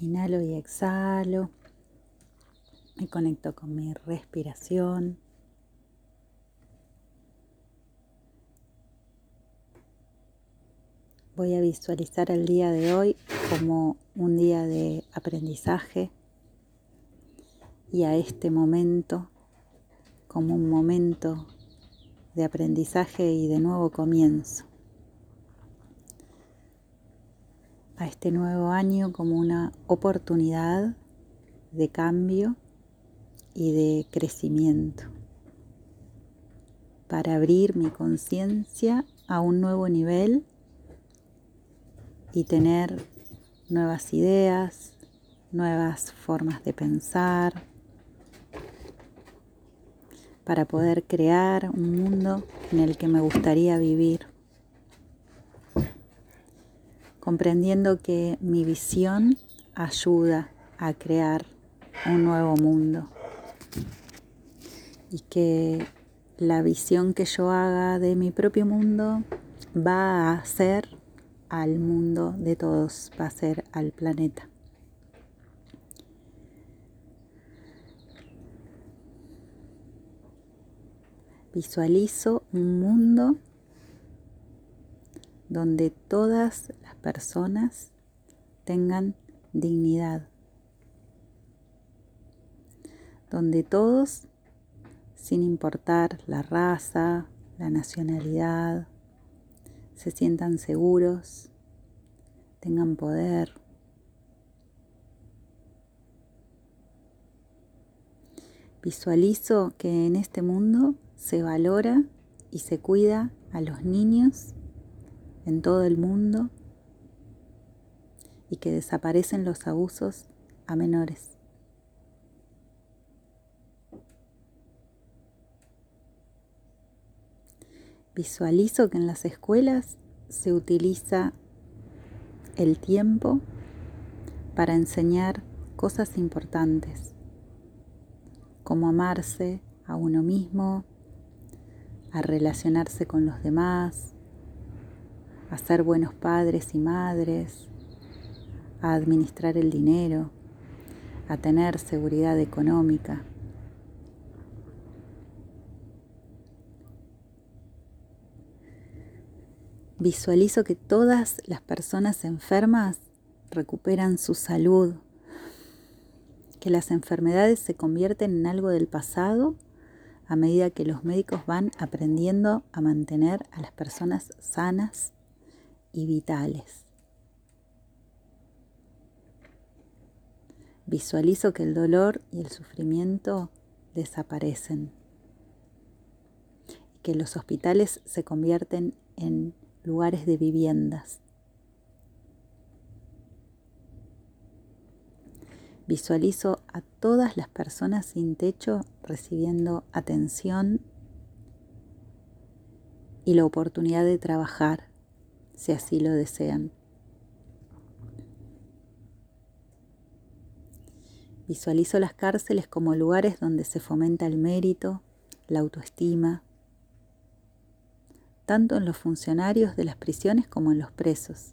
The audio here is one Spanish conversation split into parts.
Inhalo y exhalo. Me conecto con mi respiración. Voy a visualizar el día de hoy como un día de aprendizaje y a este momento como un momento de aprendizaje y de nuevo comienzo. A este nuevo año como una oportunidad de cambio y de crecimiento para abrir mi conciencia a un nuevo nivel y tener nuevas ideas, nuevas formas de pensar, para poder crear un mundo en el que me gustaría vivir, comprendiendo que mi visión ayuda a crear un nuevo mundo y que la visión que yo haga de mi propio mundo va a hacer al mundo de todos, va a ser al planeta. Visualizo un mundo donde todas las personas tengan dignidad, donde todos, sin importar la raza, la nacionalidad, se sientan seguros, tengan poder. Visualizo que en este mundo se valora y se cuida a los niños en todo el mundo y que desaparecen los abusos a menores. Visualizo que en las escuelas se utiliza el tiempo para enseñar cosas importantes, como amarse a uno mismo, a relacionarse con los demás, a ser buenos padres y madres, a administrar el dinero, a tener seguridad económica. Visualizo que todas las personas enfermas recuperan su salud, que las enfermedades se convierten en algo del pasado a medida que los médicos van aprendiendo a mantener a las personas sanas y vitales. Visualizo que el dolor y el sufrimiento desaparecen y que los hospitales se convierten en lugares de viviendas Visualizo a todas las personas sin techo recibiendo atención y la oportunidad de trabajar, si así lo desean. Visualizo las cárceles como lugares donde se fomenta el mérito, la autoestima, tanto en los funcionarios de las prisiones como en los presos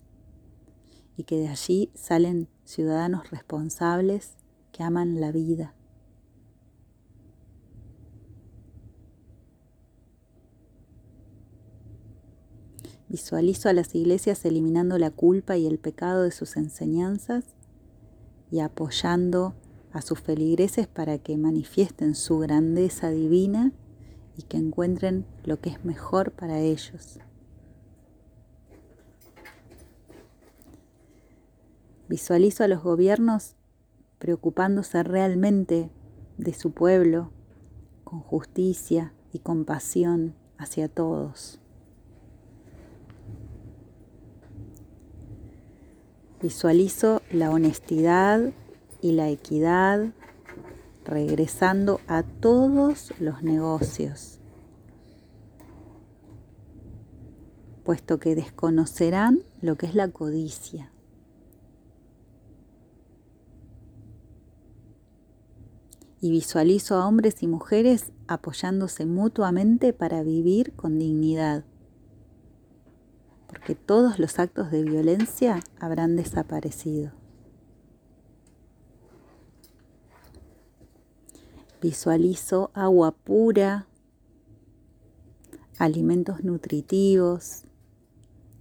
y que de allí salen ciudadanos responsables que aman la vida. Visualizo a las iglesias eliminando la culpa y el pecado de sus enseñanzas y apoyando a sus feligreses para que manifiesten su grandeza divina y que encuentren lo que es mejor para ellos. Visualizo a los gobiernos preocupándose realmente de su pueblo con justicia y compasión hacia todos. Visualizo la honestidad y la equidad regresando a todos los negocios, puesto que desconocerán lo que es la codicia. y visualizo a hombres y mujeres apoyándose mutuamente para vivir con dignidad, que todos los actos de violencia habrán desaparecido. Visualizo agua pura, alimentos nutritivos,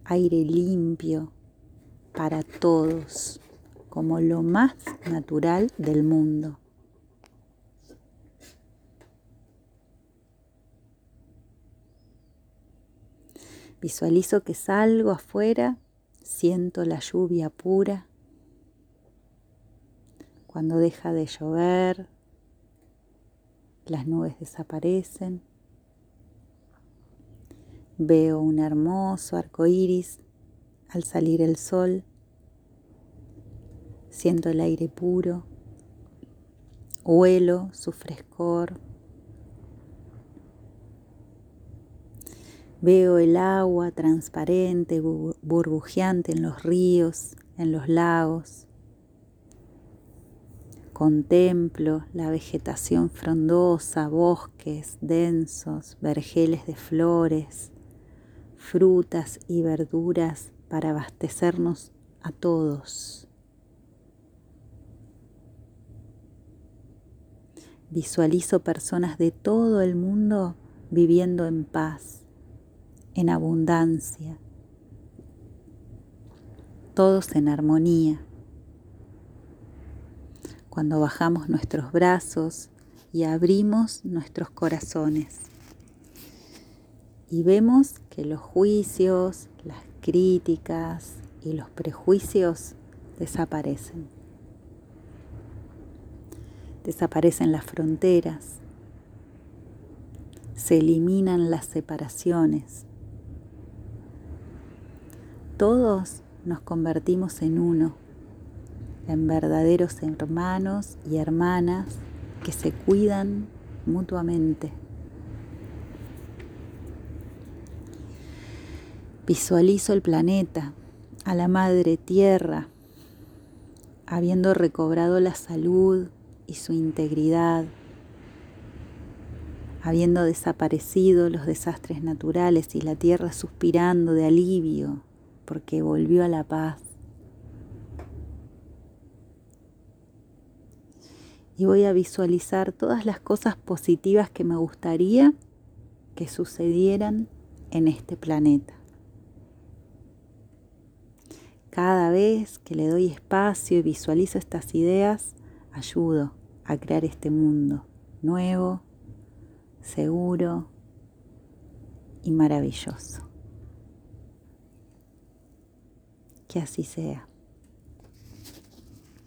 aire limpio para todos, como lo más natural del mundo. Visualizo que salgo afuera, siento la lluvia pura. Cuando deja de llover, las nubes desaparecen. Veo un hermoso arco iris al salir el sol. Siento el aire puro. Huelo su frescor. Veo el agua transparente, burbujeante en los ríos, en los lagos. Contemplo la vegetación frondosa, bosques densos, vergeles de flores, frutas y verduras para abastecernos a todos. Visualizo personas de todo el mundo viviendo en paz, en abundancia, todos en armonía cuando bajamos nuestros brazos y abrimos nuestros corazones. Y vemos que los juicios, las críticas y los prejuicios desaparecen. Desaparecen las fronteras, se eliminan las separaciones. Todos nos convertimos en uno en verdaderos hermanos y hermanas que se cuidan mutuamente. Visualizo el planeta, a la madre tierra, habiendo recobrado la salud y su integridad, habiendo desaparecido los desastres naturales y la tierra suspirando de alivio porque volvió a la paz. y voy a visualizar todas las cosas positivas que me gustaría que sucedieran en este planeta. Cada vez que le doy espacio y visualizo estas ideas, ayudo a crear este mundo nuevo, seguro y maravilloso. Que así sea.